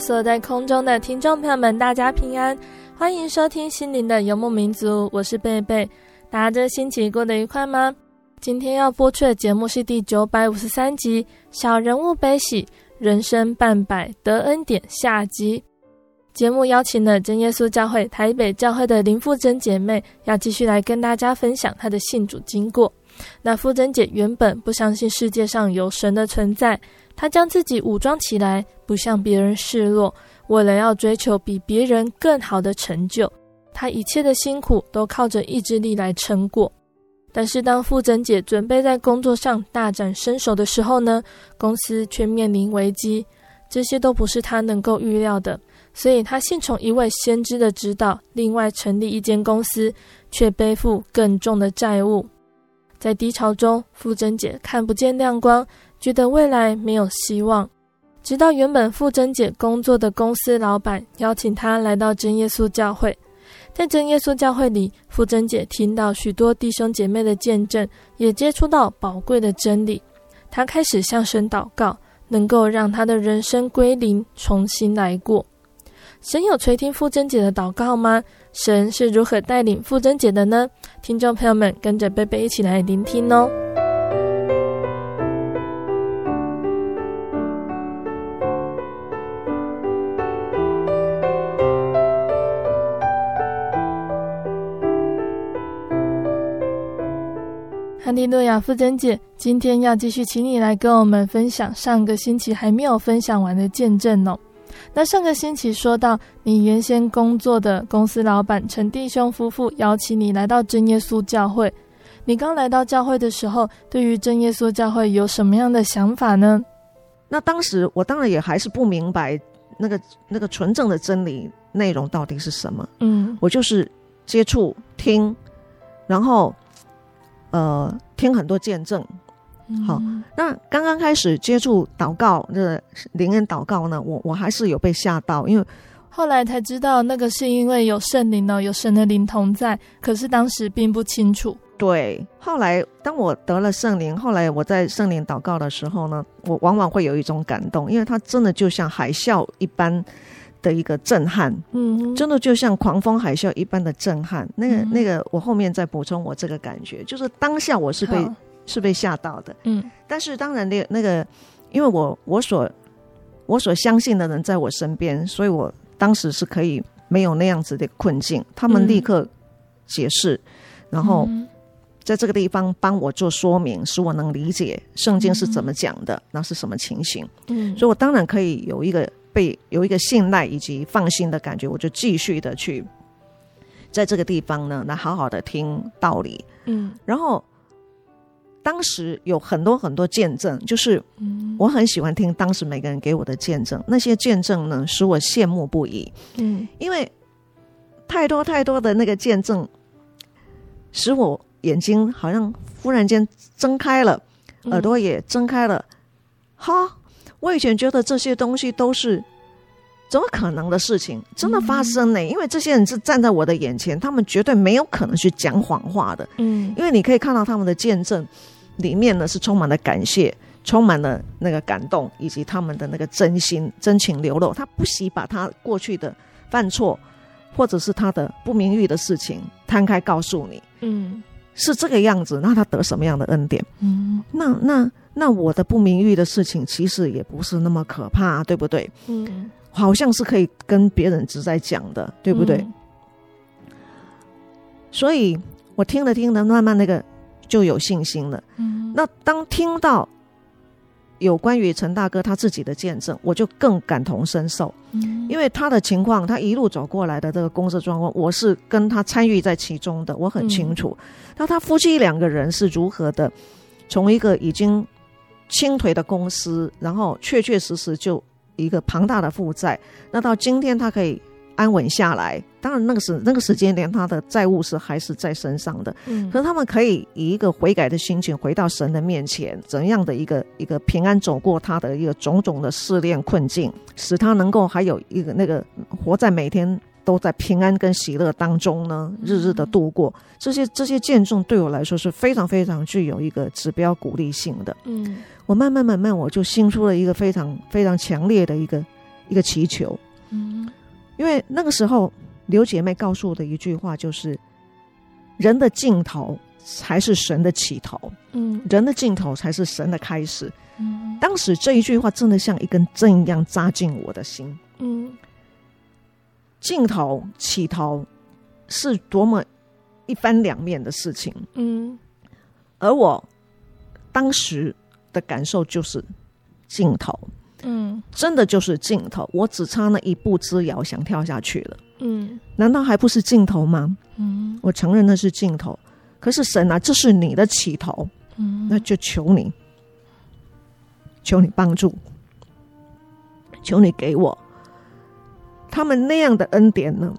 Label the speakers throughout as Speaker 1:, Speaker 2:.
Speaker 1: 所有在空中的听众朋友们，大家平安，欢迎收听心灵的游牧民族，我是贝贝。大家这星期过得愉快吗？今天要播出的节目是第九百五十三集《小人物悲喜，人生半百得恩典》下集。节目邀请了真耶稣教会台北教会的林馥甄姐妹，要继续来跟大家分享她的信主经过。那馥甄姐原本不相信世界上有神的存在。他将自己武装起来，不向别人示弱，为了要追求比别人更好的成就，他一切的辛苦都靠着意志力来撑过。但是当馥甄姐准备在工作上大展身手的时候呢，公司却面临危机，这些都不是他能够预料的。所以他信从一位先知的指导，另外成立一间公司，却背负更重的债务。在低潮中，馥甄姐看不见亮光。觉得未来没有希望，直到原本傅珍姐工作的公司老板邀请她来到真耶稣教会。在真耶稣教会里，傅珍姐听到许多弟兄姐妹的见证，也接触到宝贵的真理。她开始向神祷告，能够让她的人生归零，重新来过。神有垂听傅珍姐的祷告吗？神是如何带领傅珍姐的呢？听众朋友们，跟着贝贝一起来聆听哦。哈利诺亚，馥甄姐，今天要继续请你来跟我们分享上个星期还没有分享完的见证哦。那上个星期说到，你原先工作的公司老板陈弟兄夫妇邀请你来到真耶稣教会。你刚来到教会的时候，对于真耶稣教会有什么样的想法呢？
Speaker 2: 那当时我当然也还是不明白那个那个纯正的真理内容到底是什么。嗯，我就是接触听，然后。呃，听很多见证，好。嗯、那刚刚开始接触祷告，那个灵恩祷告呢，我我还是有被吓到，因为
Speaker 1: 后来才知道那个是因为有圣灵哦，有神的灵同在，可是当时并不清楚。
Speaker 2: 对，后来当我得了圣灵，后来我在圣灵祷告的时候呢，我往往会有一种感动，因为它真的就像海啸一般。的一个震撼，嗯，真的就像狂风海啸一般的震撼。那个、那个，我后面再补充我这个感觉，就是当下我是被是被吓到的，嗯。但是当然，那那个，因为我我所我所相信的人在我身边，所以我当时是可以没有那样子的困境。他们立刻解释，然后在这个地方帮我做说明，使我能理解圣经是怎么讲的，那是什么情形。嗯，所以我当然可以有一个。被有一个信赖以及放心的感觉，我就继续的去在这个地方呢，来好好的听道理。嗯，然后当时有很多很多见证，就是我很喜欢听当时每个人给我的见证，那些见证呢，使我羡慕不已。嗯，因为太多太多的那个见证，使我眼睛好像忽然间睁开了。耳朵也睁开了。哈，我以前觉得这些东西都是怎么可能的事情，真的发生呢？因为这些人是站在我的眼前，他们绝对没有可能去讲谎话的。嗯，因为你可以看到他们的见证里面呢，是充满了感谢。充满了那个感动，以及他们的那个真心、真情流露。他不惜把他过去的犯错，或者是他的不名誉的事情摊开告诉你。嗯，是这个样子。那他得什么样的恩典？嗯，那那那我的不名誉的事情，其实也不是那么可怕，对不对？嗯，好像是可以跟别人直在讲的，对不对？嗯，所以我听了听了，慢慢那个就有信心了。嗯，那当听到。有关于陈大哥他自己的见证，我就更感同身受，嗯，因为他的情况，他一路走过来的这个公司状况，我是跟他参与在其中的，我很清楚。那、嗯、他夫妻两个人是如何的，从一个已经倾颓的公司，然后确确实实就一个庞大的负债，那到今天他可以。安稳下来，当然那个时那个时间点，他的债务是还是在身上的。嗯，可是他们可以以一个悔改的心情回到神的面前，怎样的一个一个平安走过他的一个种种的试炼困境，使他能够还有一个那个活在每天都在平安跟喜乐当中呢，日日的度过。这些这些见证对我来说是非常非常具有一个指标鼓励性的。嗯，我慢慢慢慢我就 sinh 出了一个非常非常强烈的一个一个祈求。嗯。因为那个时候，刘姐妹告诉我的一句话就是：“人的尽头才是神的起头。”嗯，人的尽头才是神的开始。嗯，当时这一句话真的像一根针一样扎进我的心。嗯，尽头起头是多么一翻两面的事情。嗯，而我当时的感受就是尽头。嗯，真的就是尽头，我只差那一步之遥，想跳下去了。嗯，难道还不是尽头吗？嗯，我承认那是尽头，可是神啊，这是你的起头。嗯，那就求你，求你帮助，求你给我他们那样的恩典呢？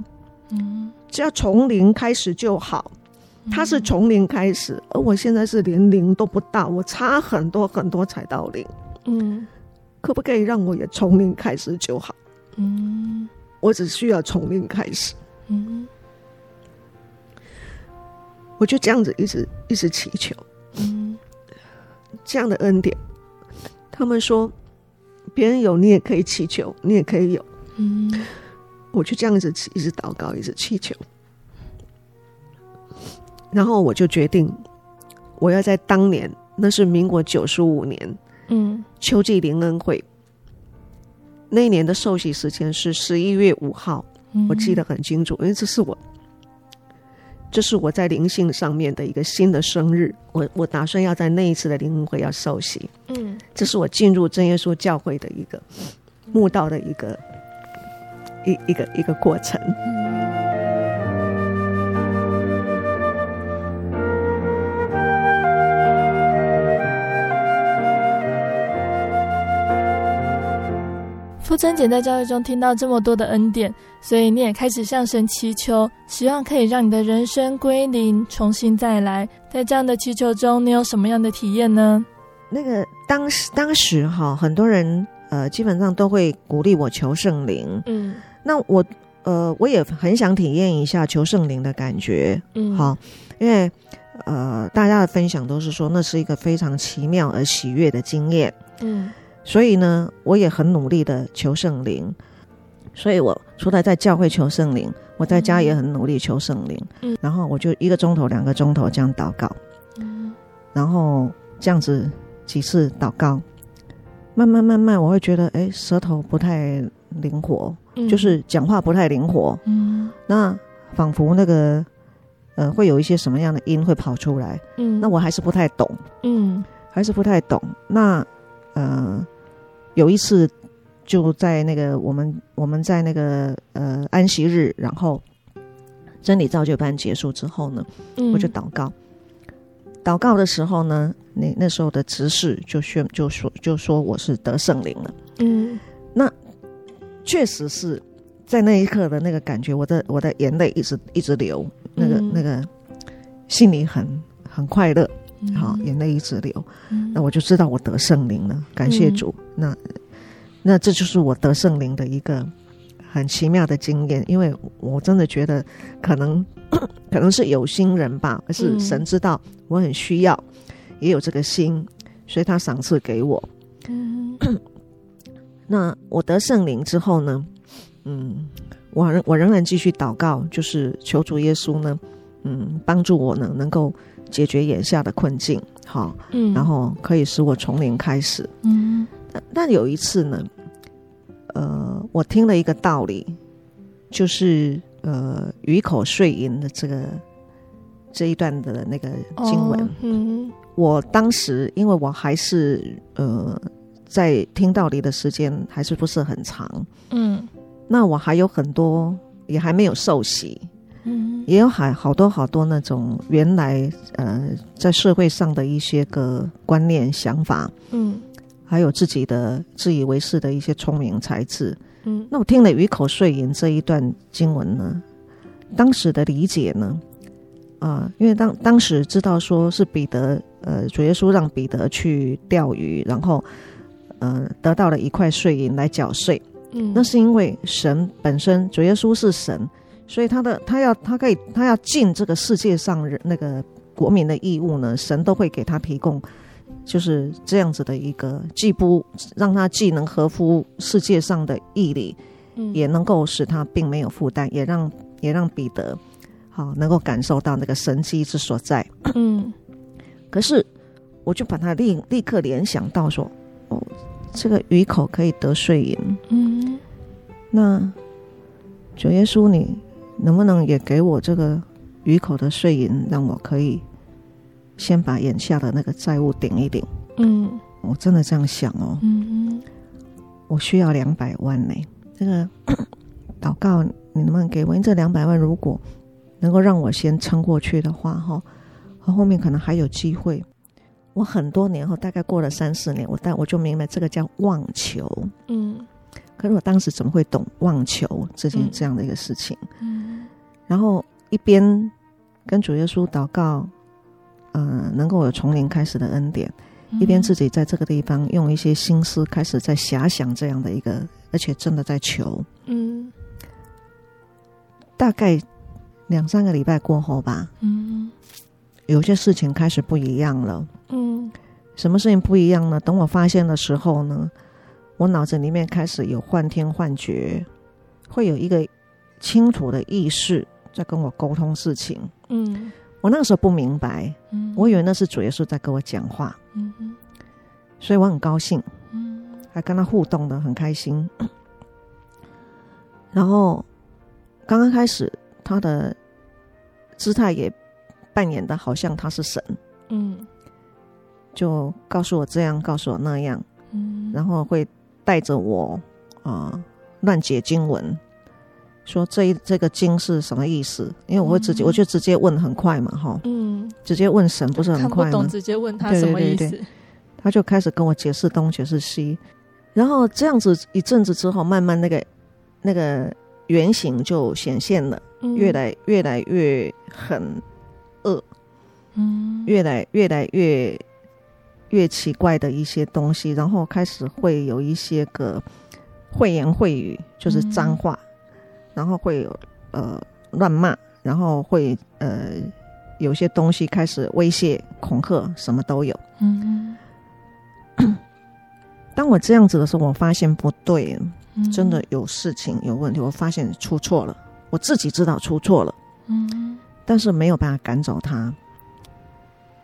Speaker 2: 嗯，只要从零开始就好。他是从零开始，而我现在是连零都不到，我差很多很多才到零。嗯。可不可以让我也从零开始就好？嗯，我只需要从零开始。嗯，我就这样子一直一直祈求。嗯，这样的恩典，他们说别人有，你也可以祈求，你也可以有。嗯，我就这样子一直祷告，一直祈求。然后我就决定，我要在当年，那是民国九十五年。嗯，秋季灵恩会。那一年的受洗时间是十一月五号，嗯，我记得很清楚，因为这是我，这是我在灵性上面的一个新的生日。我我打算要在那一次的灵恩会要受洗，嗯，这是我进入真耶稣教会的一个慕道的一个一一个一个过程。
Speaker 1: 馥甄姐在教会中听到这么多的恩典，所以你也开始向神祈求，希望可以让你的人生归零，重新再来。在这样的祈求中，你有什么样的体验呢？
Speaker 2: 那个当时当时哈，很多人呃，基本上都会鼓励我求圣灵。嗯，那我呃，我也很想体验一下求圣灵的感觉。嗯，好，因为呃，大家的分享都是说那是一个非常奇妙而喜悦的经验。嗯。所以呢，我也很努力的求圣灵。所以我除了在教会求圣灵，我在家也很努力求圣灵。嗯，然后我就一个钟头、两个钟头这样祷告。嗯，然后这样子几次祷告，慢慢慢慢，我会觉得，哎，舌头不太灵活，嗯，就是讲话不太灵活。嗯，那仿佛那个，呃，会有一些什么样的音会跑出来。嗯，那我还是不太懂。嗯，还是不太懂。那。呃，有一次就在那个我们我们在那个呃安息日，然后真理造就班结束之后呢，嗯、我就祷告。祷告的时候呢，那那时候的执事就宣就说就说我是得圣灵了。嗯，那确实是在那一刻的那个感觉，我的我的眼泪一直一直流，那个、嗯、那个心里很很快乐。好，眼泪一直流，那我就知道我得圣灵了，感谢主。那那这就是我得圣灵的一个很奇妙的经验，因为我真的觉得可能可能是有心人吧，而是神知道我很需要，也有这个心，所以他赏赐给我。那我得圣灵之后呢，嗯，我我仍然继续祷告，就是求主耶稣呢，嗯，帮助我呢，能够。解决眼下的困境，好，嗯，然后可以使我从零开始，嗯，但但有一次呢，呃，我听了一个道理，就是呃，鱼口碎银的这个这一段的那个经文，哦、嗯，我当时因为我还是呃在听道理的时间还是不是很长，嗯，那我还有很多也还没有受洗。嗯，也有好好多好多那种原来呃在社会上的一些个观念想法，嗯，还有自己的自以为是的一些聪明才智，嗯，那我听了鱼口碎银这一段经文呢，当时的理解呢，啊、呃，因为当当时知道说是彼得，呃，主耶稣让彼得去钓鱼，然后呃得到了一块碎银来缴税，嗯，那是因为神本身，主耶稣是神。所以他的他要他可以他要尽这个世界上人那个国民的义务呢，神都会给他提供，就是这样子的一个，既不让他既能合乎世界上的义理，嗯，也能够使他并没有负担，也让也让彼得好能够感受到那个神机之所在。嗯，可是我就把他立立刻联想到说，哦，这个鱼口可以得碎银，嗯，那主耶稣你。能不能也给我这个鱼口的碎银，让我可以先把眼下的那个债务顶一顶？嗯，我真的这样想哦。我需要两百万呢。这个 祷告，你能不能给我？因为这两百万如果能够让我先撑过去的话，哈，和后面可能还有机会。我很多年后，大概过了三四年，我但我就明白这个叫妄求。嗯。可是我当时怎么会懂妄求这件这样的一个事情？嗯，然后一边跟主耶稣祷告，嗯、呃，能够有从零开始的恩典，嗯、一边自己在这个地方用一些心思开始在遐想这样的一个，而且真的在求。嗯，大概两三个礼拜过后吧，嗯，有些事情开始不一样了。嗯，什么事情不一样呢？等我发现的时候呢？我脑子里面开始有幻听幻觉，会有一个清楚的意识在跟我沟通事情。嗯，我那个时候不明白，嗯，我以为那是主耶稣在跟我讲话。嗯哼，所以我很高兴，嗯，还跟他互动的很开心。然后刚刚开始，他的姿态也扮演的好像他是神。嗯，就告诉我这样，告诉我那样。嗯，然后会。带着我啊，乱解经文，说这一这个经是什么意思？因为我会直接，嗯、我就直接问很快嘛，哈，嗯，直接问神不是很快吗？看不懂，直接问他什么意思？对对对，他就开始跟我解释东解释西，然后这样子一阵子之后，慢慢那个那个原型就显现了，嗯、越来越来越很恶，嗯，越来越来越。越奇怪的一些东西，然后开始会有一些个秽言秽语，就是脏话，嗯、然后会有呃乱骂，然后会呃有些东西开始威胁恐吓，什么都有。嗯，当我这样子的时候，我发现不对，真的有事情有问题，我发现出错了，我自己知道出错了。嗯，但是没有办法赶走他，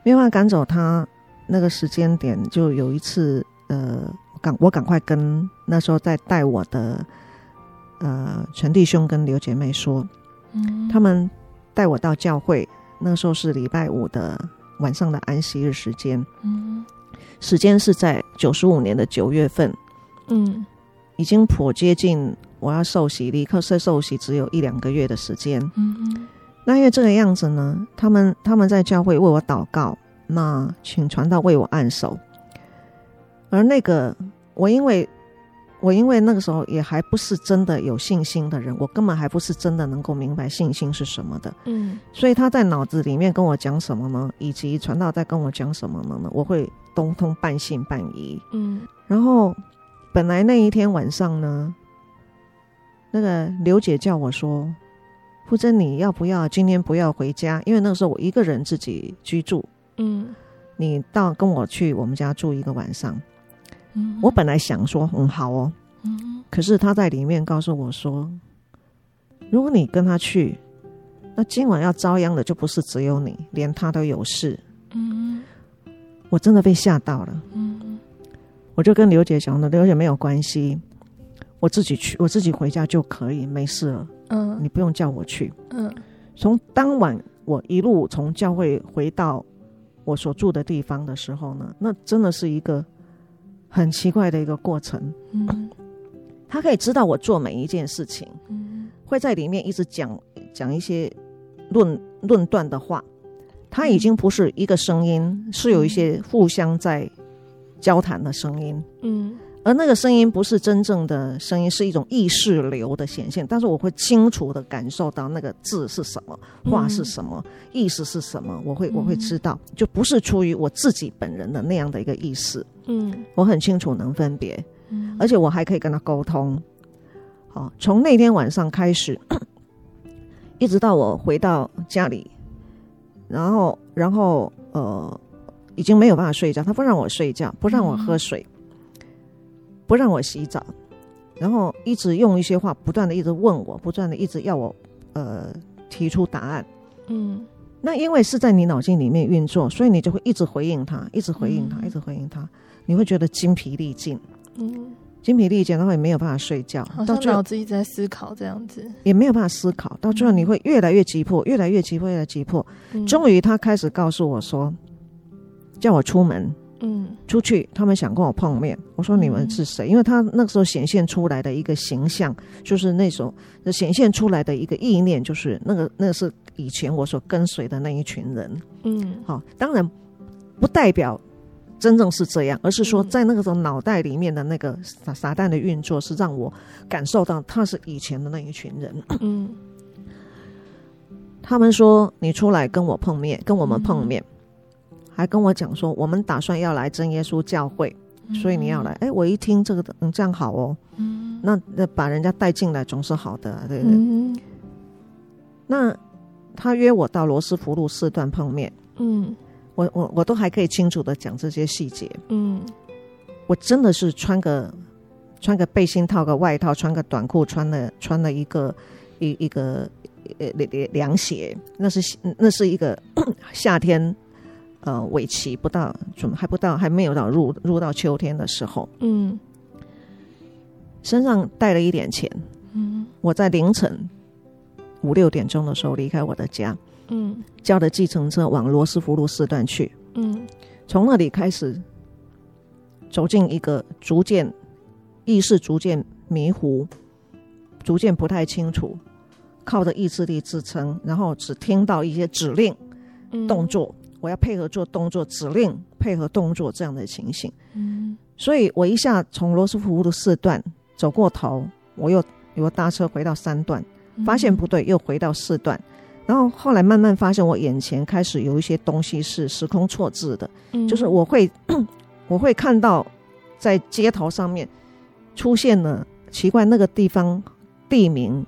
Speaker 2: 没有办法赶走他。那个时间点就有一次，呃，赶我赶快跟那时候在带我的呃全弟兄跟刘姐妹说，嗯，他们带我到教会，那时候是礼拜五的晚上的安息日时间，嗯，时间是在九十五年的九月份，嗯，已经颇接近我要受洗，离刻色受洗只有一两个月的时间，嗯，那因为这个样子呢，他们他们在教会为我祷告。那请传道为我按手，而那个我因为我因为那个时候也还不是真的有信心的人，我根本还不是真的能够明白信心是什么的。嗯，所以他在脑子里面跟我讲什么呢？以及传道在跟我讲什么呢？我会通通半信半疑。嗯，然后本来那一天晚上呢，那个刘姐叫我说：“傅真，你要不要今天不要回家？因为那个时候我一个人自己居住。嗯，你到跟我去我们家住一个晚上。”我本来想说嗯好哦，可是他在里面告诉我说，如果你跟他去，那今晚要遭殃的就不是只有你，连他都有事。我真的被吓到了。我就跟刘姐讲了，刘姐没有关系，我自己去，我自己回家就可以，没事了。嗯，你不用叫我去。嗯，从当晚我一路从教会回到我所住的地方的时候呢，那真的是一个。很奇怪的一个过程，嗯，他可以知道我做每一件事情，嗯，会在里面一直讲讲一些论论断的话，他已经不是一个声音，嗯，是有一些互相在交谈的声音，嗯。而那个声音不是真正的声音，是一种意识流的显现。但是我会清楚的感受到那个字是什么，话是什么，嗯、意思是什么。我会我会知道，就不是出于我自己本人的那样的一个意思。嗯，我很清楚能分别，嗯，而且我还可以跟他沟通。好，从那天晚上开始，一直到我回到家里，然后然后呃，已经没有办法睡觉，他不让我睡觉，不让我喝水。嗯不让我洗澡，然后一直用一些话不断的一直问我，不断的一直要我呃提出答案。嗯，那因为是在你脑筋里面运作，所以你就会一直回应他，一直回应他，嗯、一直回应他，你会觉得精疲力尽。嗯，精疲力尽，然后也没有办法睡觉，
Speaker 1: 好像脑子一直在思考这样子，
Speaker 2: 也没有办法思考，到最后你会越来越急迫，越来越急迫，越来越急迫。嗯、终于他开始告诉我说，叫我出门。嗯，出去，他们想跟我碰面。我说你们是谁？嗯、因为他那个时候显现出来的一个形象，就是那种显现出来的一个意念，就是那个那个是以前我所跟随的那一群人。嗯，好，当然不代表真正是这样，而是说在那个时候脑袋里面的那个撒撒旦的运作，是让我感受到他是以前的那一群人。嗯，他们说你出来跟我碰面，跟我们碰面。嗯还跟我讲说，我们打算要来真耶稣教会，所以你要来。哎、嗯，我一听这个的，嗯，这样好哦。嗯，那那把人家带进来总是好的，对不对？嗯。那他约我到罗斯福路四段碰面。嗯，我我我都还可以清楚的讲这些细节。嗯，我真的是穿个穿个背心套个外套，穿个短裤，穿了穿了一个一一个呃凉凉鞋，那是那是一个 夏天。呃，尾期不到，准还不到，还没有到入入到秋天的时候。嗯，身上带了一点钱。嗯，我在凌晨五六点钟的时候离开我的家。嗯，叫的计程车往罗斯福路四段去。嗯，从那里开始走进一个逐渐意识逐渐迷糊、逐渐不太清楚，靠着意志力支撑，然后只听到一些指令、嗯、动作。我要配合做动作，指令配合动作这样的情形，嗯，所以我一下从罗斯福路的四段走过头，我又又搭车回到三段，发现不对，又回到四段，然后后来慢慢发现我眼前开始有一些东西是时空错置的，嗯，就是我会 我会看到在街头上面出现了奇怪那个地方地名，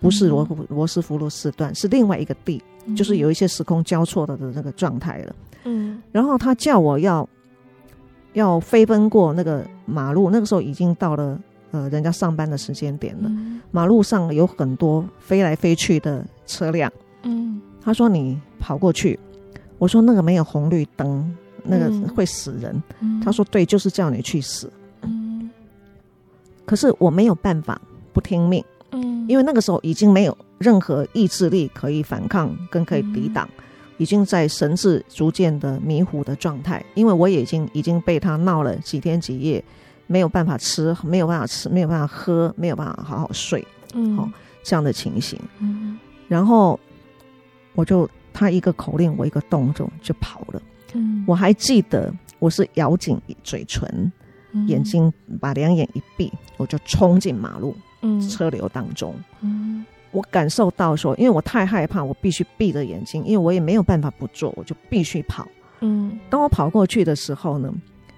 Speaker 2: 不是罗罗斯福路四段，是另外一个地。就是有一些时空交错的的那个状态了，嗯，然后他叫我要要飞奔过那个马路，那个时候已经到了呃人家上班的时间点了，嗯，马路上有很多飞来飞去的车辆，嗯，他说你跑过去，我说那个没有红绿灯，那个会死人，嗯，他说对，就是叫你去死，嗯，可是我没有办法不听命。嗯，因为那个时候已经没有任何意志力可以反抗跟可以抵挡，嗯、已经在神志逐渐的迷糊的状态。因为我也已经已经被他闹了几天几夜，没有办法吃，没有办法吃，没有办法喝，没有办法好好睡，嗯，好这样的情形。嗯，然后我就他一个口令，我一个动作就跑了。嗯，我还记得我是咬紧嘴唇，眼睛把两眼一闭，我就冲进马路，嗯，车流当中，嗯，我感受到说，因为我太害怕，我必须闭着眼睛，因为我也没有办法不做，我就必须跑，嗯，当我跑过去的时候呢，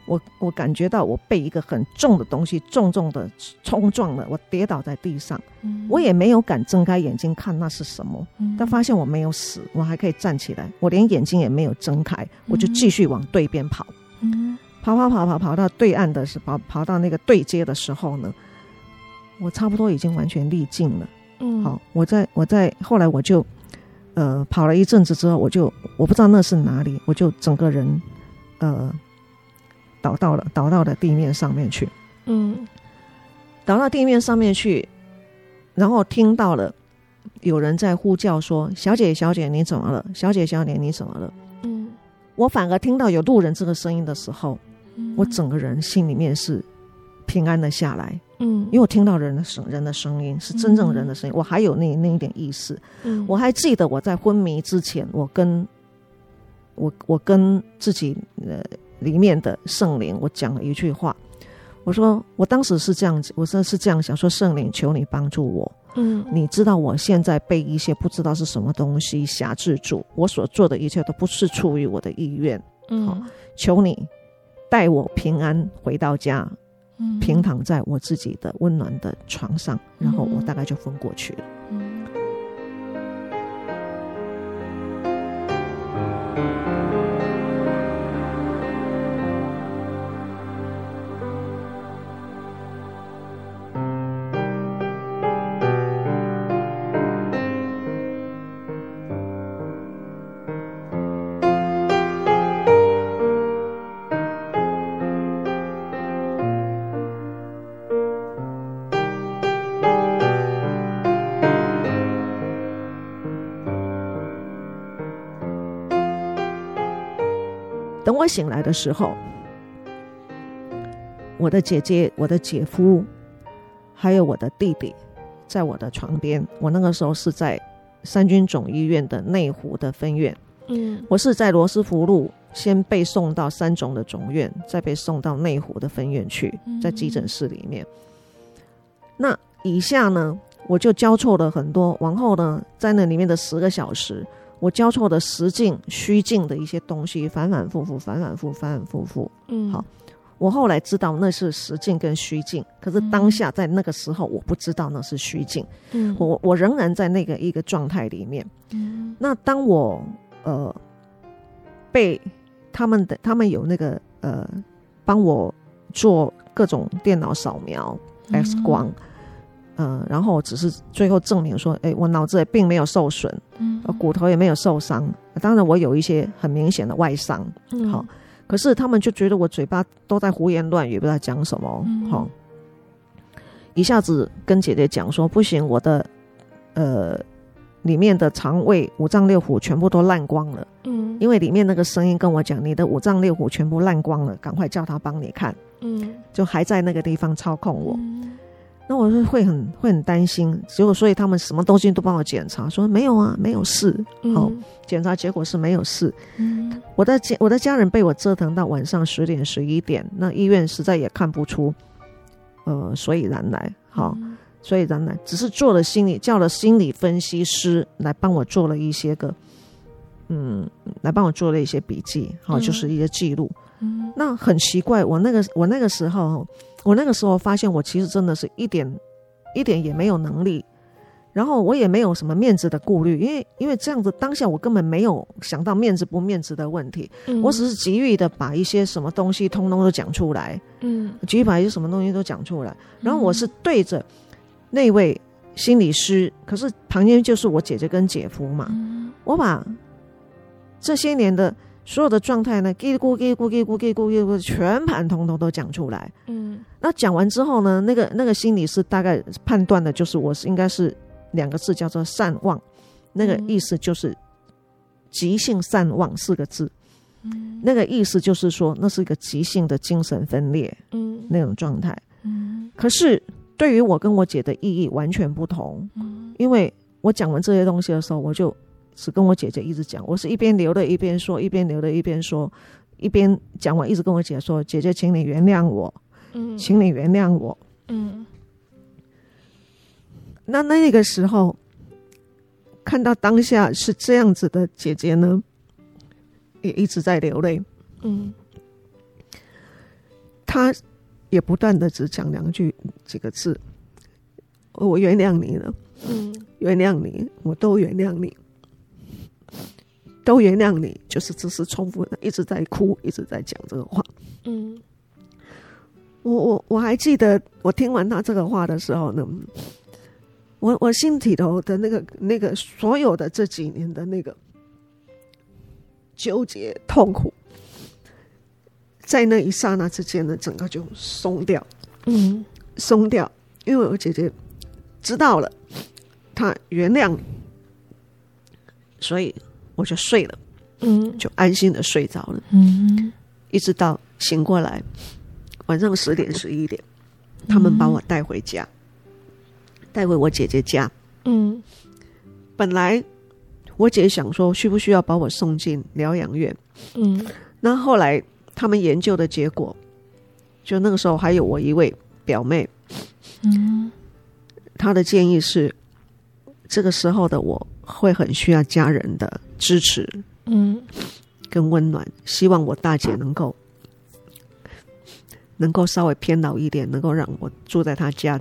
Speaker 2: 我我感觉到我被一个很重的东西重重的冲撞了，我跌倒在地上，嗯，我也没有敢睁开眼睛看那是什么，嗯，但发现我没有死，我还可以站起来，我连眼睛也没有睁开，我就继续往对边跑，嗯。跑跑跑跑跑到对岸的时候，跑跑到那个对接的时候呢，我差不多已经完全力尽了。嗯，好，我在我在后来我就呃跑了一阵子之后，我就我不知道那是哪里，我就整个人呃倒到了倒到了地面上面去。嗯，倒到地面上面去，然后听到了有人在呼叫说：“小姐，小姐，你怎么了？小姐，小姐，你怎么了？”嗯，我反而听到有路人这个声音的时候。我整个人心里面是平安的下来，嗯，因为我听到人的声人的声音是真正人的声音，嗯、我还有那那一点意识，嗯，我还记得我在昏迷之前，我跟我我跟自己呃里面的圣灵，我讲了一句话，我说我当时是这样子，我说是这样想说，圣灵求你帮助我，嗯，你知道我现在被一些不知道是什么东西辖制住，我所做的一切都不是出于我的意愿，嗯，好，求你。带我平安回到家，嗯、平躺在我自己的温暖的床上，然后我大概就昏过去了。等我醒来的时候，我的姐姐、我的姐夫，还有我的弟弟，在我的床边。我那个时候是在三军总医院的内湖的分院。嗯，我是在罗斯福路先被送到三总的总院，再被送到内湖的分院去，在急诊室里面。那以下呢，我就交错了很多。往后呢，在那里面的十个小时。我交错的实境、虚境的一些东西，反反复复，反反复，反反复复。嗯，好，我后来知道那是实境跟虚境，可是当下在那个时候，我不知道那是虚境。嗯，我我仍然在那个一个状态里面。嗯，那当我呃被他们的他们有那个呃帮我做各种电脑扫描、X 光。嗯，然后只是最后证明说，哎，我脑子也并没有受损，嗯，骨头也没有受伤。当然，我有一些很明显的外伤，嗯，好，可是他们就觉得我嘴巴都在胡言乱语，不知道讲什么，好，一下子跟姐姐讲说不行，我的呃里面的肠胃五脏六腑全部都烂光了，嗯，因为里面那个声音跟我讲，你的五脏六腑全部烂光了，赶快叫他帮你看，嗯，就还在那个地方操控我。那我是会很会很担心，结果所以他们什么东西都帮我检查，说没有啊，没有事。好，检查结果是没有事。嗯，我的家我的家人被我折腾到晚上十点十一点，那医院实在也看不出呃所以然来。好，所以然来只是做了心理叫了心理分析师来帮我做了一些个嗯，来帮我做了一些笔记，好，就是一些记录。嗯，那很奇怪，我那个我那个时候。我那个时候发现，我其实真的是一点一点也没有能力，然后我也没有什么面子的顾虑，因为因为这样子当下我根本没有想到面子不面子的问题，嗯、我只是急于的把一些什么东西通通都讲出来，嗯，急于把一些什么东西都讲出来，然后我是对着那位心理师，可是旁边就是我姐姐跟姐夫嘛，嗯、我把这些年的。所有的状态呢，叽咕叽咕叽咕叽咕叽咕，全盘通通都讲出来。嗯，那讲完之后呢，那个那个心理师大概判断的就是我是应该是两个字叫做善忘，那个意思就是急性善忘四个字。嗯，那个意思就是说那是一个急性的精神分裂。嗯，那种状态。嗯，可是对于我跟我姐的意义完全不同。嗯，因为我讲完这些东西的时候，我就。是跟我姐姐一直讲，我是一边流泪一边说，一边流泪一边说，一边讲完一直跟我姐说：“姐姐，请你原谅我，嗯，请你原谅我。嗯，那那个时候看到当下是这样子的姐姐呢，也一直在流泪。嗯，她也不断的只讲两句几个字：“我原谅你了。”嗯，原谅你，我都原谅你，都原谅你，就是只是重复的，一直在哭，一直在讲这个话。嗯，我我我还记得，我听完他这个话的时候呢，我我心里头的那个那个所有的这几年的那个纠结痛苦，在那一刹那之间呢，整个就松掉，嗯，松掉，因为我姐姐知道了。她原谅你，所以我就睡了，嗯，就安心的睡着了，嗯，一直到醒过来，晚上十点十一点，他们把我带回家，带回我姐姐家，嗯，本来我姐想说需不需要把我送进疗养院，嗯，那后来他们研究的结果，就那个时候还有我一位表妹，嗯，她的建议是。这个时候的我会很需要家人的支持，嗯，跟温暖。希望我大姐能够能够稍微偏老一点，能够让我住在她家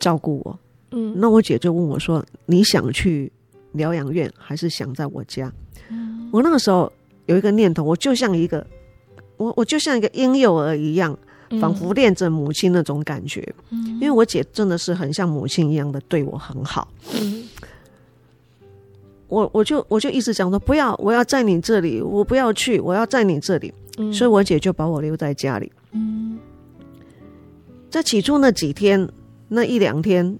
Speaker 2: 照顾我。嗯，那我姐就问我说：“你想去疗养院，还是想在我家？”嗯，我那个时候有一个念头，我就像一个我我就像一个婴幼儿一样。仿佛恋着母亲那种感觉，嗯，因为我姐真的是很像母亲一样的对我很好。嗯，我我就我就一直讲说不要，我要在你这里，我不要去，我要在你这里。嗯，所以我姐就把我留在家里。嗯，在起初那几天，那一两天，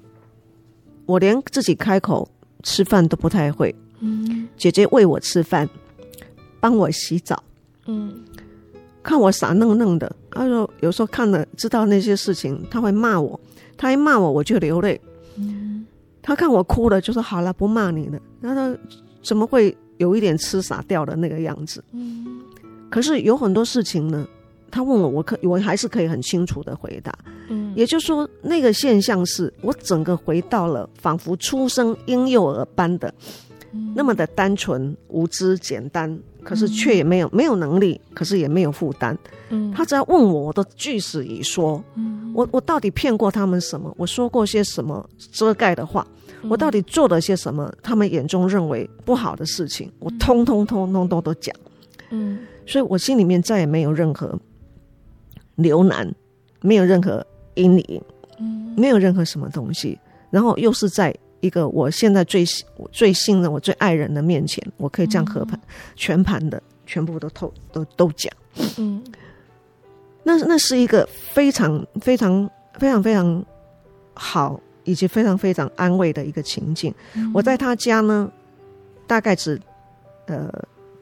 Speaker 2: 我连自己开口吃饭都不太会。嗯，姐姐喂我吃饭，帮我洗澡。嗯。看我傻愣愣的，他说有时候看了知道那些事情，他会骂我，他一骂我我就流泪。嗯，他看我哭了，就说好了，不骂你了。他说怎么会有一点痴傻掉的那个样子？嗯，可是有很多事情呢，他问我，我可我还是可以很清楚的回答。嗯，也就是说，那个现象是我整个回到了仿佛出生婴幼儿般的，那么的单纯、无知、简单。可是却也没有没有能力，可是也没有负担。嗯，他只要问我，我都据实以说。嗯，我我到底骗过他们什么？我说过些什么遮盖的话？我到底做了些什么？他们眼中认为不好的事情，我通通通通都都讲。嗯，所以我心里面再也没有任何留难，没有任何阴影，嗯，没有任何什么东西。然后又是在。一个我现在最最信任我最爱人的面前，我可以这样和盘、嗯、全盘的全部都透都都讲，嗯，那那是一个非常非常非常非常好以及非常非常安慰的一个情境。嗯、我在他家呢，大概只呃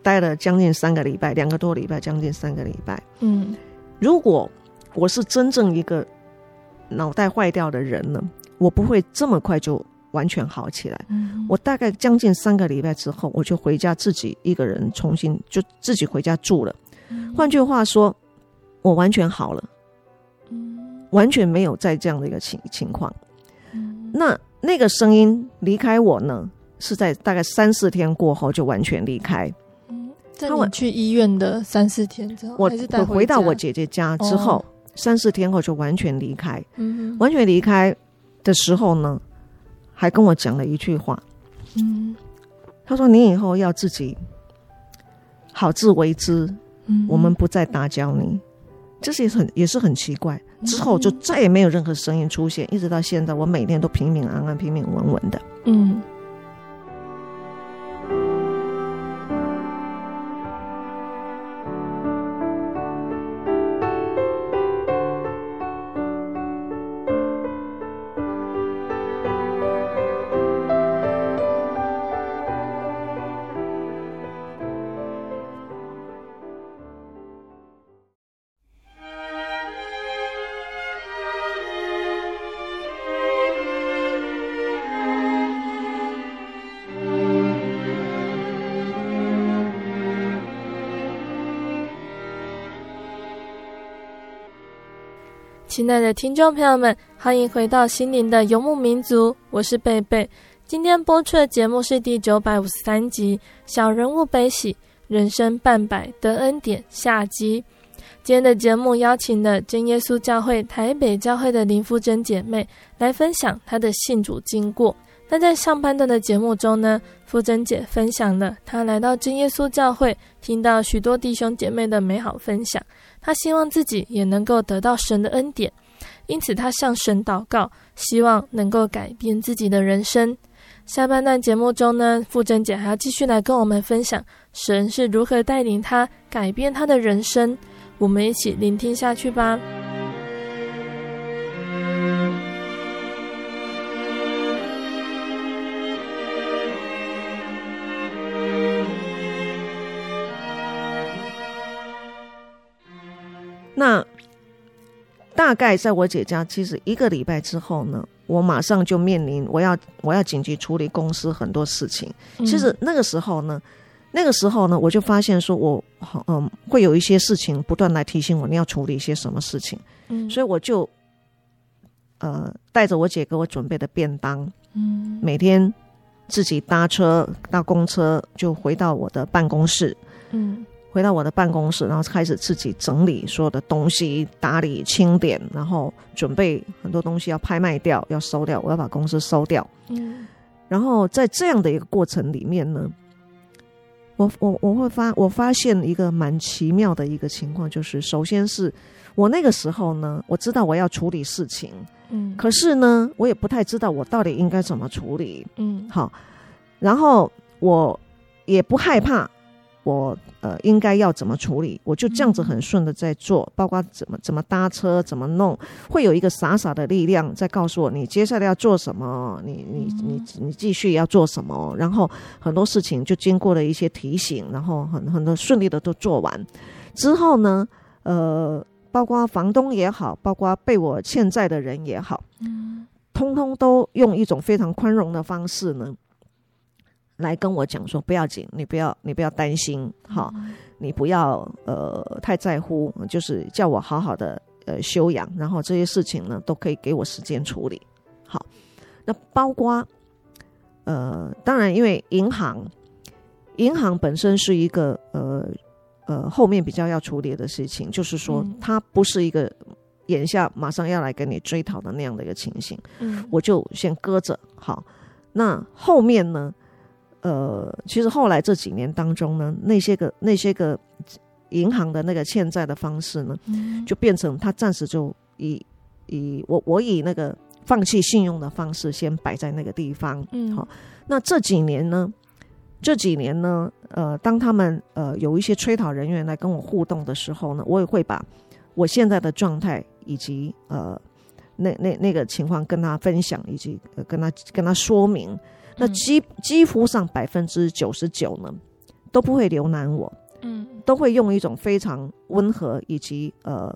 Speaker 2: 待了将近三个礼拜，两个多礼拜，将近三个礼拜。嗯，如果我是真正一个脑袋坏掉的人呢，我不会这么快就。完全好起来，嗯、我大概将近三个礼拜之后，我就回家自己一个人重新就自己回家住了。嗯、换句话说，我完全好了，嗯、完全没有在这样的一个情情况。嗯、那那个声音离开我呢，是在大概三四天过后就完全离开。
Speaker 1: 嗯，在我去医院的三四天之后，
Speaker 2: 我我回到我姐姐家之后，哦、三四天后就完全离开。嗯，完全离开的时候呢，还跟我讲了一句话，嗯，他说：“你以后要自己好自为之，嗯，我们不再打搅你。”这是也很也是很奇怪。之后就再也没有任何声音出现，一直到现在，我每天都平平安安、平平稳稳的，嗯。
Speaker 1: 亲爱的听众朋友们，欢迎回到心灵的游牧民族，我是贝贝。今天播出的节目是第九百五十三集《小人物悲喜，人生半百得恩典》下集。今天的节目邀请了真耶稣教会台北教会的林富珍姐妹来分享她的信主经过。那在上半段的节目中呢，馥甄姐分享了她来到真耶稣教会，听到许多弟兄姐妹的美好分享。她希望自己也能够得到神的恩典，因此她向神祷告，希望能够改变自己的人生。下半段节目中呢，馥甄姐还要继续来跟我们分享神是如何带领她改变她的人生。我们一起聆听下去吧。
Speaker 2: 那大概在我姐家，其实一个礼拜之后呢，我马上就面临我要我要紧急处理公司很多事情。其实那个时候呢，那个时候呢，我就发现说我嗯会有一些事情不断来提醒我你要处理一些什么事情。嗯，所以我就呃带着我姐给我准备的便当，嗯，每天自己搭车搭公车就回到我的办公室，嗯。回到我的办公室，然后开始自己整理所有的东西，打理清点，然后准备很多东西要拍卖掉，要收掉，我要把公司收掉。嗯，然后在这样的一个过程里面呢，我我我会发我发现一个蛮奇妙的一个情况，就是首先是我那个时候呢，我知道我要处理事情，嗯，可是呢，我也不太知道我到底应该怎么处理，嗯，好，然后我也不害怕。我呃应该要怎么处理？我就这样子很顺的在做，包括怎么怎么搭车，怎么弄，会有一个傻傻的力量在告诉我，你接下来要做什么，你你你你继续要做什么，然后很多事情就经过了一些提醒，然后很很多顺利的都做完之后呢，呃，包括房东也好，包括被我欠债的人也好，嗯，通通都用一种非常宽容的方式呢。来跟我讲说，不要紧，你不要你不要担心，好，你不要呃太在乎，就是叫我好好的呃休养，然后这些事情呢都可以给我时间处理。好，那包括呃，当然因为银行银行本身是一个呃呃后面比较要处理的事情，就是说它不是一个眼下马上要来跟你追讨的那样的一个情形，嗯，我就先搁着。好，那后面呢？呃，其实后来这几年当中呢，那些个那些个银行的那个欠债的方式呢，嗯、就变成他暂时就以以我我以那个放弃信用的方式先摆在那个地方。嗯，好，那这几年呢，这几年呢，呃，当他们呃有一些催讨人员来跟我互动的时候呢，我也会把我现在的状态以及呃那那那个情况跟他分享，以及、呃、跟他跟他说明。那几几乎上百分之九十九呢，都不会留难我，嗯，都会用一种非常温和以及呃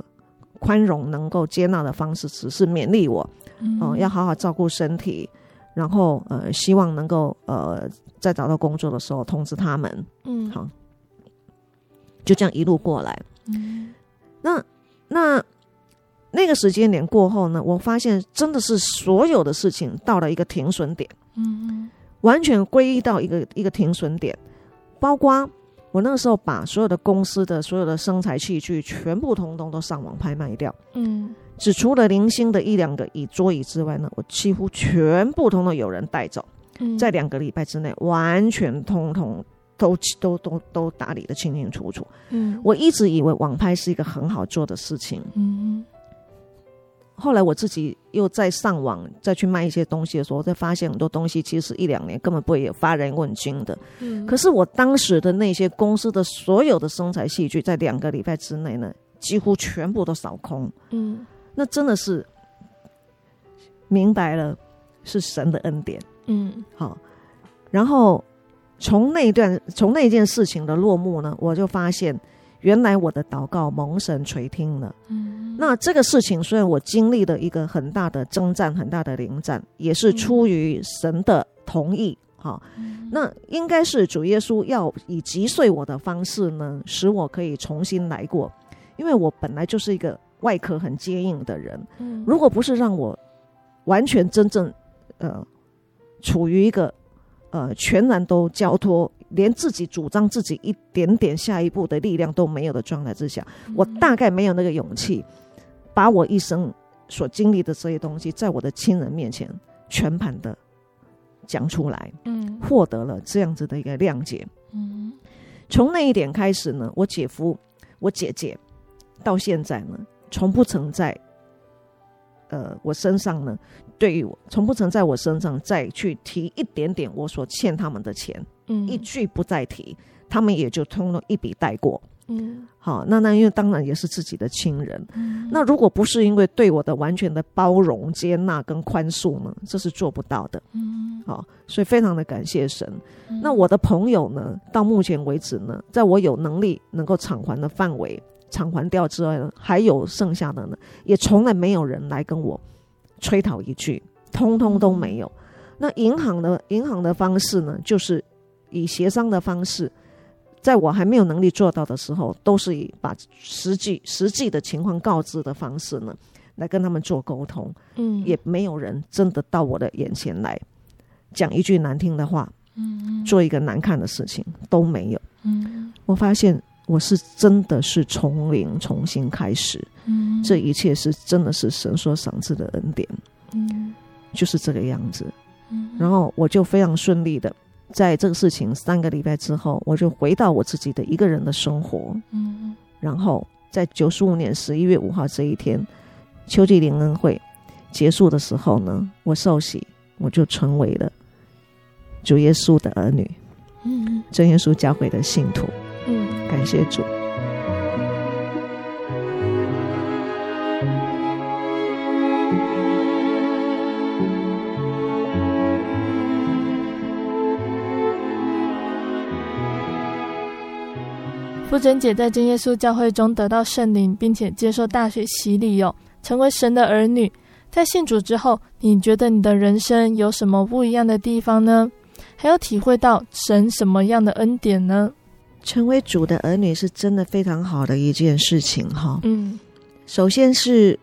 Speaker 2: 宽容、能够接纳的方式，只是勉励我，嗯、呃，要好好照顾身体，然后呃，希望能够呃在找到工作的时候通知他们，嗯，好，就这样一路过来，嗯，那那那个时间点过后呢，我发现真的是所有的事情到了一个停损点。嗯，完全归依到一个一个停损点，包括我那个时候把所有的公司的所有的生材器具全部通通都上网拍卖掉。嗯，只除了零星的一两个椅桌椅之外呢，我几乎全部通通有人带走。嗯，在两个礼拜之内，完全通通都都都都打理得清清楚楚。嗯，我一直以为网拍是一个很好做的事情。嗯。后来我自己又在上网再去卖一些东西的时候，我才发现很多东西其实一两年根本不会有发人问津的。嗯，可是我当时的那些公司的所有的生产器具，在两个礼拜之内呢，几乎全部都扫空。嗯，那真的是明白了是神的恩典。嗯，好，然后从那段从那件事情的落幕呢，我就发现。原来我的祷告蒙神垂听了，嗯，那这个事情虽然我经历了一个很大的征战、很大的临战，也是出于神的同意，哈，嗯，那应该是主耶稣要以击碎我的方式呢，使我可以重新来过，因为我本来就是一个外壳很坚硬的人。嗯，如果不是让我完全真正呃处于一个呃全然都交托，连自己主张自己一点点下一步的力量都没有的状态之下，我大概没有那个勇气，把我一生所经历的这些东西，在我的亲人面前全盘的讲出来，嗯，获得了这样子的一个谅解，嗯，从那一点开始呢，我姐夫、我姐姐到现在呢，从不曾在，呃，我身上呢，对于我，从不曾在我身上再去提一点点我所欠他们的钱，嗯，一句不再提，他们也就通通一笔带过。嗯，好，那那因为当然也是自己的亲人，嗯，那如果不是因为对我的完全的包容、接纳跟宽恕呢，这是做不到的。嗯，好，所以非常的感谢神。嗯，那我的朋友呢，到目前为止呢，在我有能力能够偿还的范围偿还掉之外呢，还有剩下的呢，也从来没有人来跟我催讨一句，通通都没有。那银行的银行的方式呢，就是以协商的方式。在我还没有能力做到的时候，都是以把实际实际的情况告知的方式呢，来跟他们做沟通。嗯，也没有人真的到我的眼前来讲一句难听的话，嗯，做一个难看的事情都没有。嗯，我发现我是真的是从零重新开始。嗯，这一切是真的是神所赏赐的恩典。嗯，就是这个样子。嗯，然后我就非常顺利的。在这个事情三个礼拜之后，我就回到我自己的一个人的生活。嗯，然后在九十五年十一月五号这一天，秋季灵恩会结束的时候呢，我受洗，我就成为了主耶稣的儿女。嗯，真耶稣教会的信徒。嗯，感谢主。
Speaker 1: 馥甄姐在真耶稣教会中得到圣灵，并且接受大学洗礼，有成为神的儿女。在信主之后，你觉得你的人生有什么不一样的地方呢？还有体会到神什么样的恩典呢？
Speaker 2: 成为主的儿女是真的非常好的一件事情，哈。嗯，首先是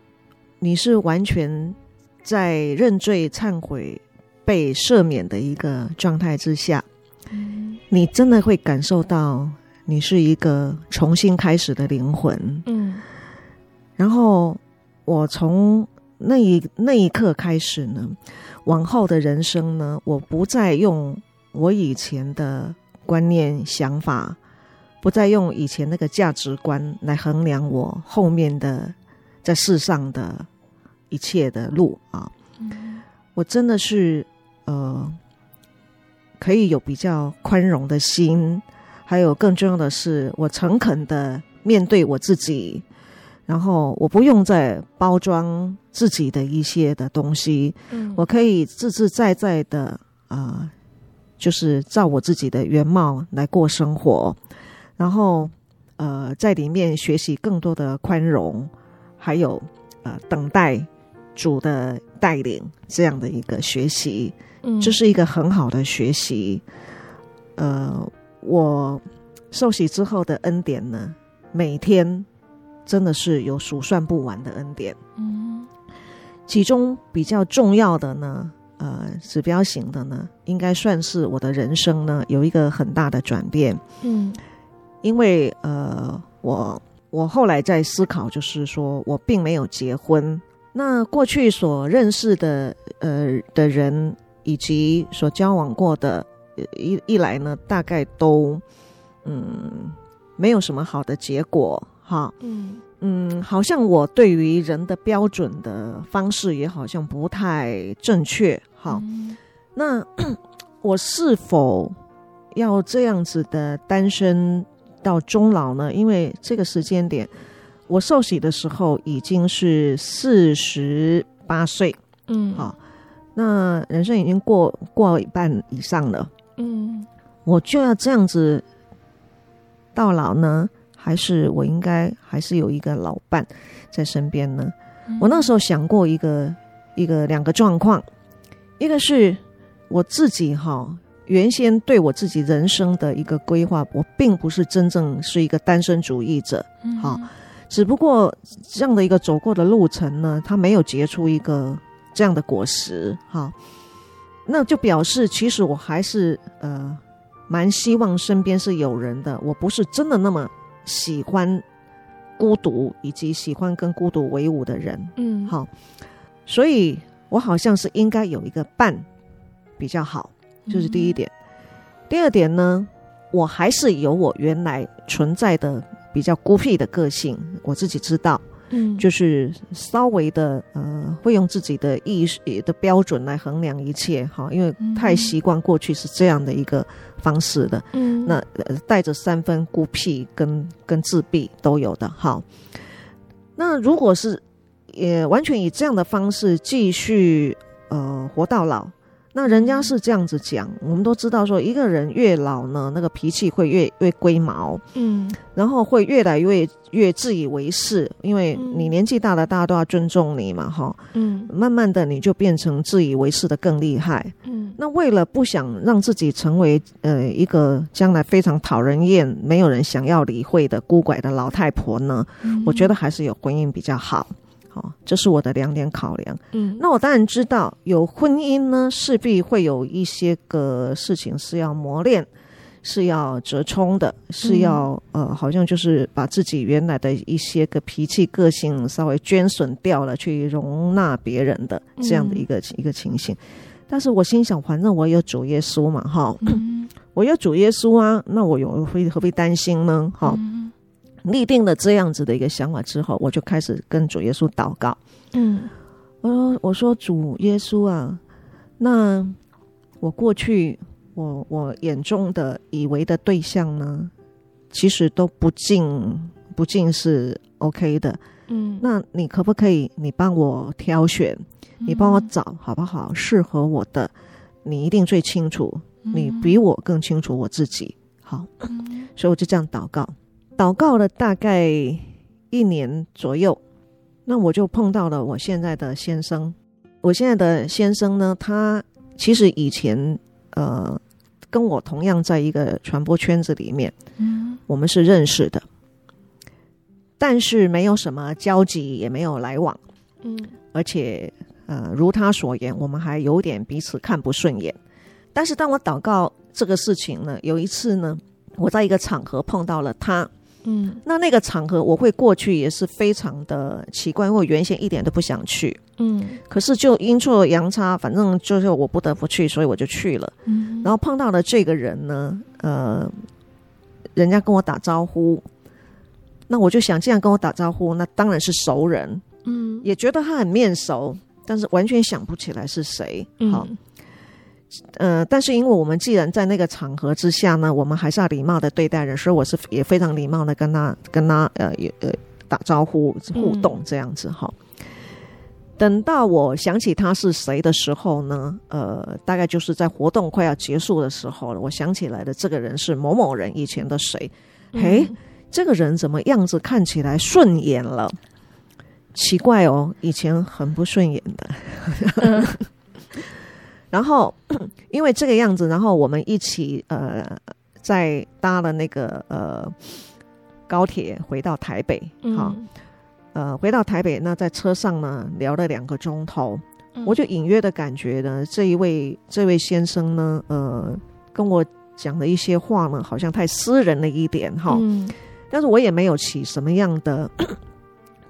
Speaker 2: 你是完全在认罪、忏悔、被赦免的一个状态之下，嗯，你真的会感受到。你是一个重新开始的灵魂，嗯，然后我从那一那一刻开始呢，往后的人生呢，我不再用我以前的观念想法，不再用以前那个价值观来衡量我后面的在世上的一切的路啊，嗯，我真的是呃，可以有比较宽容的心。还有更重要的是，我诚恳的面对我自己，然后我不用再包装自己的一些的东西，嗯，我可以自自在在的啊、呃，就是照我自己的原貌来过生活，然后呃，在里面学习更多的宽容，还有呃，等待主的带领这样的一个学习，嗯，这是一个很好的学习，呃。我受洗之后的恩典呢，每天真的是有数算不完的恩典。嗯，其中比较重要的呢，呃，指标型的呢，应该算是我的人生呢有一个很大的转变。嗯，因为呃，我我后来在思考，就是说我并没有结婚，那过去所认识的呃的人以及所交往过的。一一来呢，大概都嗯没有什么好的结果哈，嗯嗯，好像我对于人的标准的方式也好像不太正确哈。嗯、那 我是否要这样子的单身到终老呢？因为这个时间点，我受洗的时候已经是四十八岁，嗯，好，那人生已经过过一半以上了。嗯，我就要这样子到老呢，还是我应该还是有一个老伴在身边呢？嗯、我那时候想过一个一个两个状况，一个是我自己哈，原先对我自己人生的一个规划，我并不是真正是一个单身主义者，好、嗯，只不过这样的一个走过的路程呢，它没有结出一个这样的果实，哈，那就表示其实我还是呃蛮希望身边是有人的，我不是真的那么喜欢孤独，以及喜欢跟孤独为伍的人，嗯，好，所以我好像是应该有一个伴比较好，就是第一点。嗯、第二点呢，我还是有我原来存在的。比较孤僻的个性，我自己知道，嗯，就是稍微的呃，会用自己的意识的标准来衡量一切，哈，因为太习惯过去是这样的一个方式的，嗯，那呃，带着三分孤僻跟跟自闭都有的，好，那如果是也完全以这样的方式继续呃活到老。那人家是这样子讲，我们都知道说，一个人越老呢，那个脾气会越越龟毛，嗯，然后会越来越越自以为是，因为你年纪大了，大家都要尊重你嘛，哈，嗯，慢慢的你就变成自以为是的更厉害，嗯，那为了不想让自己成为呃一个将来非常讨人厌、没有人想要理会的孤拐的老太婆呢，嗯，我觉得还是有婚姻比较好。好，这是我的两点考量。嗯，那我当然知道，有婚姻呢，势必会有一些个事情是要磨练，是要折冲的，是要、嗯、呃，好像就是把自己原来的一些个脾气、个性稍微捐损掉了，去容纳别人的这样的一个、嗯、一个情形。但是我心想，反正我有主耶稣嘛，哈，嗯、我有主耶稣啊，那我有何何必担心呢？哈。嗯立定了这样子的一个想法之后，我就开始跟主耶稣祷告。嗯，我说：“我说主耶稣啊，那我过去我我眼中的以为的对象呢，其实都不尽不尽是 OK 的。嗯，那你可不可以你帮我挑选，你帮我找好不好？适合我的，你一定最清楚，你比我更清楚我自己。好，所以我就这样祷告。”祷告了大概一年左右，那我就碰到了我现在的先生。我现在的先生呢，他其实以前呃跟我同样在一个传播圈子里面，嗯，我们是认识的，但是没有什么交集，也没有来往，嗯，而且呃如他所言，我们还有点彼此看不顺眼。但是当我祷告这个事情呢，有一次呢，我在一个场合碰到了他。嗯，那那个场合我会过去也是非常的奇怪，因为我原先一点都不想去。嗯，可是就阴错阳差，反正就是我不得不去，所以我就去了。嗯，然后碰到了这个人呢，呃，人家跟我打招呼，那我就想，既然跟我打招呼，那当然是熟人。嗯，也觉得他很面熟，但是完全想不起来是谁。好。嗯呃，但是因为我们既然在那个场合之下呢，我们还是要礼貌的对待人，所以我是也非常礼貌的跟他跟他呃呃打招呼互动这样子哈。嗯、等到我想起他是谁的时候呢，呃，大概就是在活动快要结束的时候了。我想起来的这个人是某某人以前的谁？嘿，嗯、这个人怎么样子看起来顺眼了？奇怪哦，以前很不顺眼的。嗯然后，因为这个样子，然后我们一起呃，在搭了那个呃高铁回到台北，好、嗯，呃，回到台北，那在车上呢聊了两个钟头，嗯、我就隐约的感觉呢，这一位这位先生呢，呃，跟我讲的一些话呢，好像太私人了一点哈，嗯、但是我也没有起什么样的。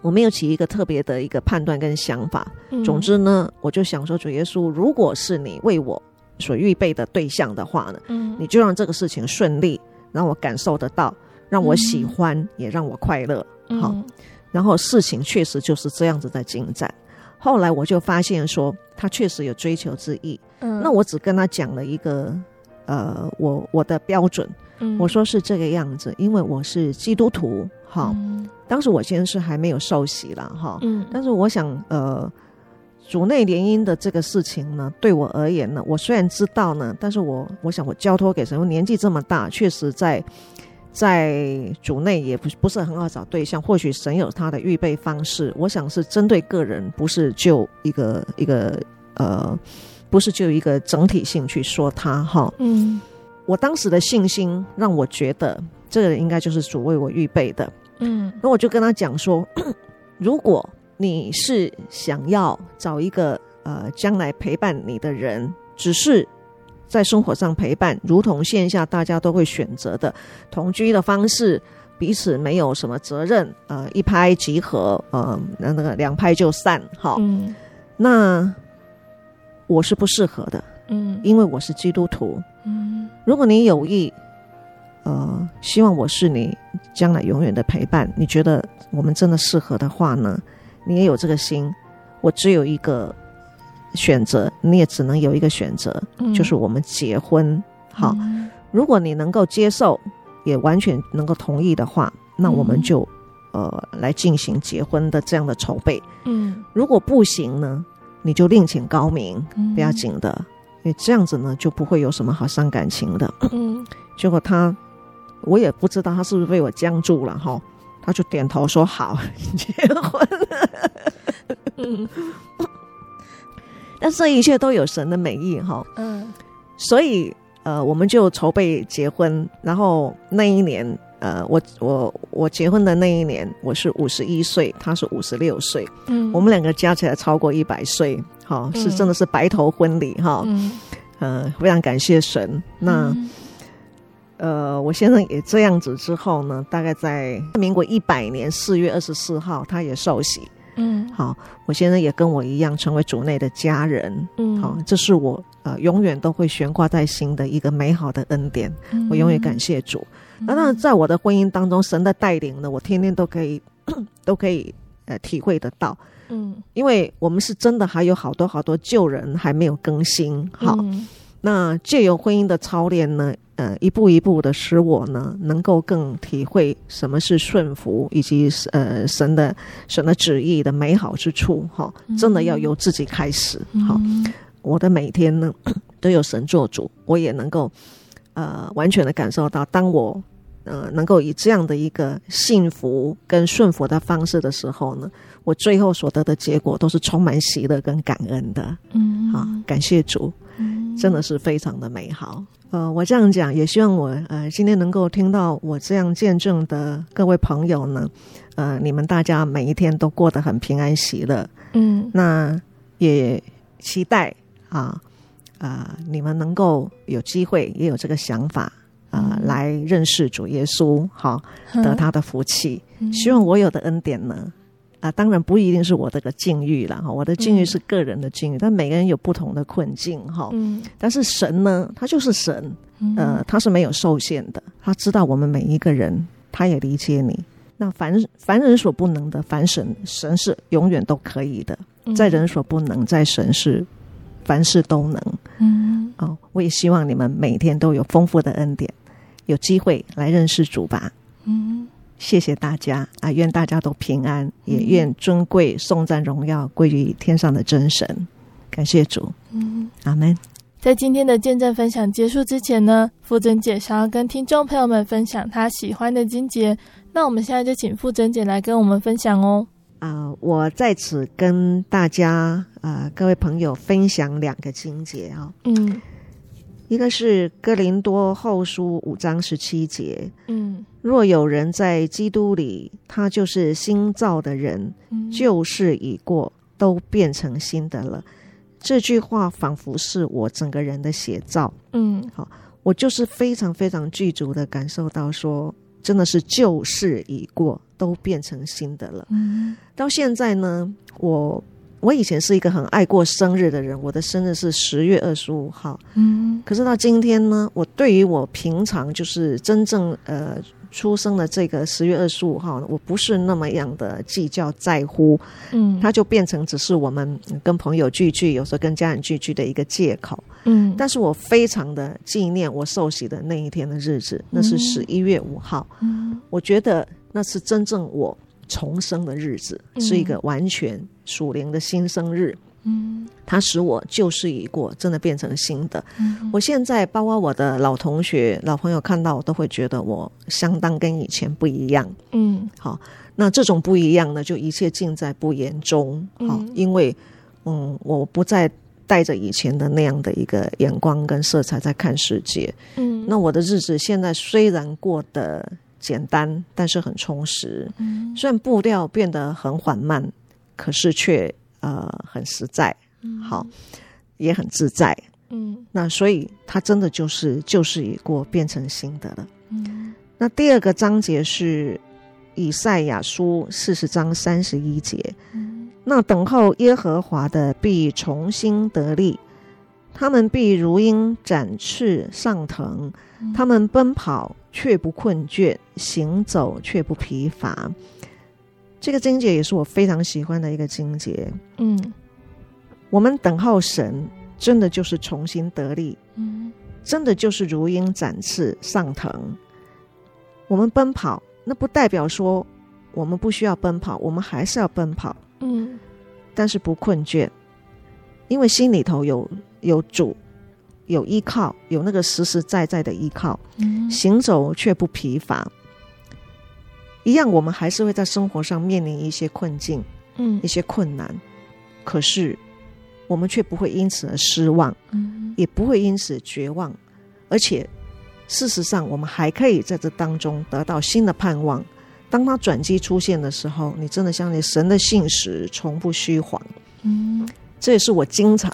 Speaker 2: 我没有起一个特别的一个判断跟想法。嗯、总之呢，我就想说，主耶稣，如果是你为我所预备的对象的话呢，嗯、你就让这个事情顺利，让我感受得到，让我喜欢，嗯、也让我快乐。好，嗯、然后事情确实就是这样子在进展。后来我就发现说，他确实有追求之意。嗯，那我只跟他讲了一个，呃，我我的标准。嗯，我说是这个样子，因为我是基督徒。好，嗯、当时我先是还没有受洗了哈，嗯，但是我想，呃，主内联姻的这个事情呢，对我而言呢，我虽然知道呢，但是我我想我交托给神，我年纪这么大，确实在在主内也不不是很好找对象，或许神有他的预备方式，我想是针对个人，不是就一个一个呃，不是就一个整体性去说他哈，嗯，我当时的信心让我觉得这个人应该就是主为我预备的。嗯，那我就跟他讲说，如果你是想要找一个呃将来陪伴你的人，只是在生活上陪伴，如同线下大家都会选择的同居的方式，彼此没有什么责任，呃，一拍即合，呃，那那个两拍就散，哈，嗯，那我是不适合的，嗯，因为我是基督徒，嗯，如果你有意。呃，希望我是你将来永远的陪伴。你觉得我们真的适合的话呢？你也有这个心，我只有一个选择，你也只能有一个选择，嗯、就是我们结婚。好，嗯、如果你能够接受，也完全能够同意的话，那我们就、嗯、呃来进行结婚的这样的筹备。嗯，如果不行呢，你就另请高明，不要紧的，因为这样子呢就不会有什么好伤感情的。嗯，结果他。我也不知道他是不是被我僵住了哈，他就点头说好 结婚。嗯，但是这一切都有神的美意哈。嗯，所以呃，我们就筹备结婚。然后那一年，呃，我我我结婚的那一年，我是五十一岁，他是五十六岁。嗯，我们两个加起来超过一百岁，哈，是真的是白头婚礼哈。嗯，非常感谢神。那。呃，我先生也这样子之后呢，大概在民国一百年四月二十四号，他也受洗。嗯，好，我先生也跟我一样成为主内的家人。嗯，好，这是我呃永远都会悬挂在心的一个美好的恩典。嗯，我永远感谢主。那，那在我的婚姻当中，神的带领呢，我天天都可以 都可以呃体会得到。嗯，因为我们是真的还有好多好多旧人还没有更新。好，嗯，那借由婚姻的操练呢，呃，一步一步的使我呢，能够更体会什么是顺服，以及呃神的神的旨意的美好之处。哈，真的要由自己开始。好，嗯，我的每天呢都有神做主，我也能够呃完全的感受到，当我呃能够以这样的一个幸福跟顺服的方式的时候呢，我最后所得的结果都是充满喜乐跟感恩的。嗯，好，感谢主。真的是非常的美好。呃，我这样讲，也希望我呃今天能够听到我这样见证的各位朋友呢，呃，你们大家每一天都过得很平安喜乐。嗯，那也期待啊啊、呃，你们能够有机会也有这个想法啊、呃，来认识主耶稣，好得他的福气。嗯、希望我有的恩典呢。啊，当然不一定是我这个境遇了哈，我的境遇是个人的境遇，嗯、但每个人有不同的困境哈。嗯，但是神呢，他就是神，呃，他是没有受限的，他知道我们每一个人，他也理解你。那凡凡人所不能的，凡神神是永远都可以的，在人所不能，在神是凡事都能。嗯，哦，我也希望你们每天都有丰富的恩典，有机会来认识主吧。嗯。谢谢大家啊！愿大家都平安，也愿尊贵、颂赞、荣耀归于天上的真神。感谢主，嗯，阿门。
Speaker 1: 在今天的见证分享结束之前呢，傅珍姐想要跟听众朋友们分享她喜欢的经节。那我们现在就请傅珍姐来跟我们分享哦。
Speaker 2: 啊、呃，我在此跟大家啊、呃，各位朋友分享两个经节啊、哦。嗯。一个是哥林多后书五章十七节，嗯，若有人在基督里，他就是新造的人，旧事已过，都变成新的了。这句话仿佛是我整个人的写照，嗯，好，我就是非常非常具足的感受到说，真的是旧事已过，都变成新的了。嗯，到现在呢，我。我以前是一个很爱过生日的人，我的生日是十月二十五号。嗯，可是到今天呢，我对于我平常就是真正呃出生的这个十月二十五号呢，我不是那么样的计较在乎。嗯，它就变成只是我们跟朋友聚聚，有时候跟家人聚聚的一个借口。嗯，但是我非常的纪念我受洗的那一天的日子，那是十一月五号。嗯，我觉得那是真正我。重生的日子是一个完全属灵的新生日，嗯，它使我旧事已过，真的变成新的。嗯，我现在包括我的老同学、老朋友看到我都会觉得我相当跟以前不一样。嗯，好，那这种不一样呢，就一切尽在不言中。好，因为嗯，我不再带着以前的那样的一个眼光跟色彩在看世界。嗯，那我的日子现在虽然过得。简单，但是很充实。嗯，虽然步调变得很缓慢，可是却呃很实在，好，也很自在。嗯，那所以它真的就是旧事已过，变成新的了。嗯，那第二个章节是以赛亚书四十章三十一节。嗯，那等候耶和华的必重新得力。他们必如鹰展翅上腾，他们奔跑却不困倦，行走却不疲乏。这个经节也是我非常喜欢的一个经节。嗯，我们等候神，真的就是重新得力。嗯，真的就是如鹰展翅上腾。我们奔跑，那不代表说我们不需要奔跑，我们还是要奔跑。嗯，但是不困倦，因为心里头有。有主，有依靠，有那个实实在在的依靠，嗯、行走却不疲乏。一样，我们还是会在生活上面临一些困境，嗯，一些困难，可是我们却不会因此而失望，嗯，也不会因此绝望，而且事实上，我们还可以在这当中得到新的盼望。当他转机出现的时候，你真的相信神的信实从不虚谎，嗯，这也是我经常。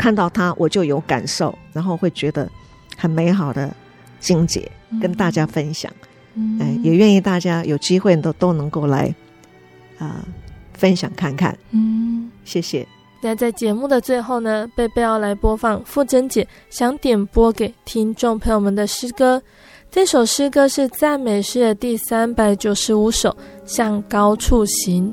Speaker 2: 看到他，我就有感受，然后会觉得很美好的经节跟大家分享。嗯，哎，也愿意大家有机会都都能够来啊、呃、分享看看。嗯，谢谢。
Speaker 1: 那在节目的最后呢，贝贝要来播放傅珍姐想点播给听众朋友们的诗歌。这首诗歌是赞美诗的第三百九十五首，《向高处行》。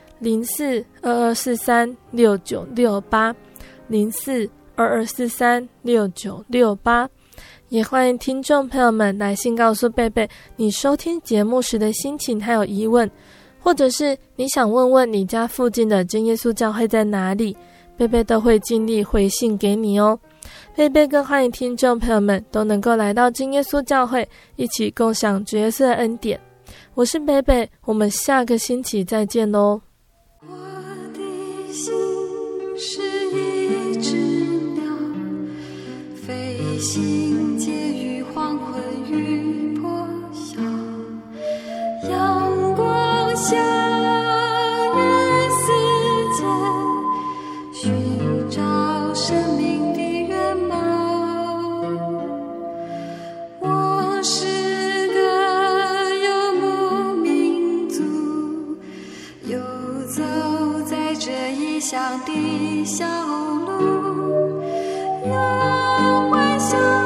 Speaker 1: 零四二二四三六九六八零四二二四三六九六八。也欢迎听众朋友们来信告诉贝贝你收听节目时的心情还有疑问，或者是你想问问你家附近的真耶稣教会在哪里，贝贝都会尽力回信给你哦。贝贝更欢迎听众朋友们都能够来到真耶稣教会，一起共享主耶稣的恩典。我是贝贝，我们下个星期再见喽。
Speaker 3: 我的心是一只鸟，飞行介于黄昏与破晓，阳光下。小路，有微笑。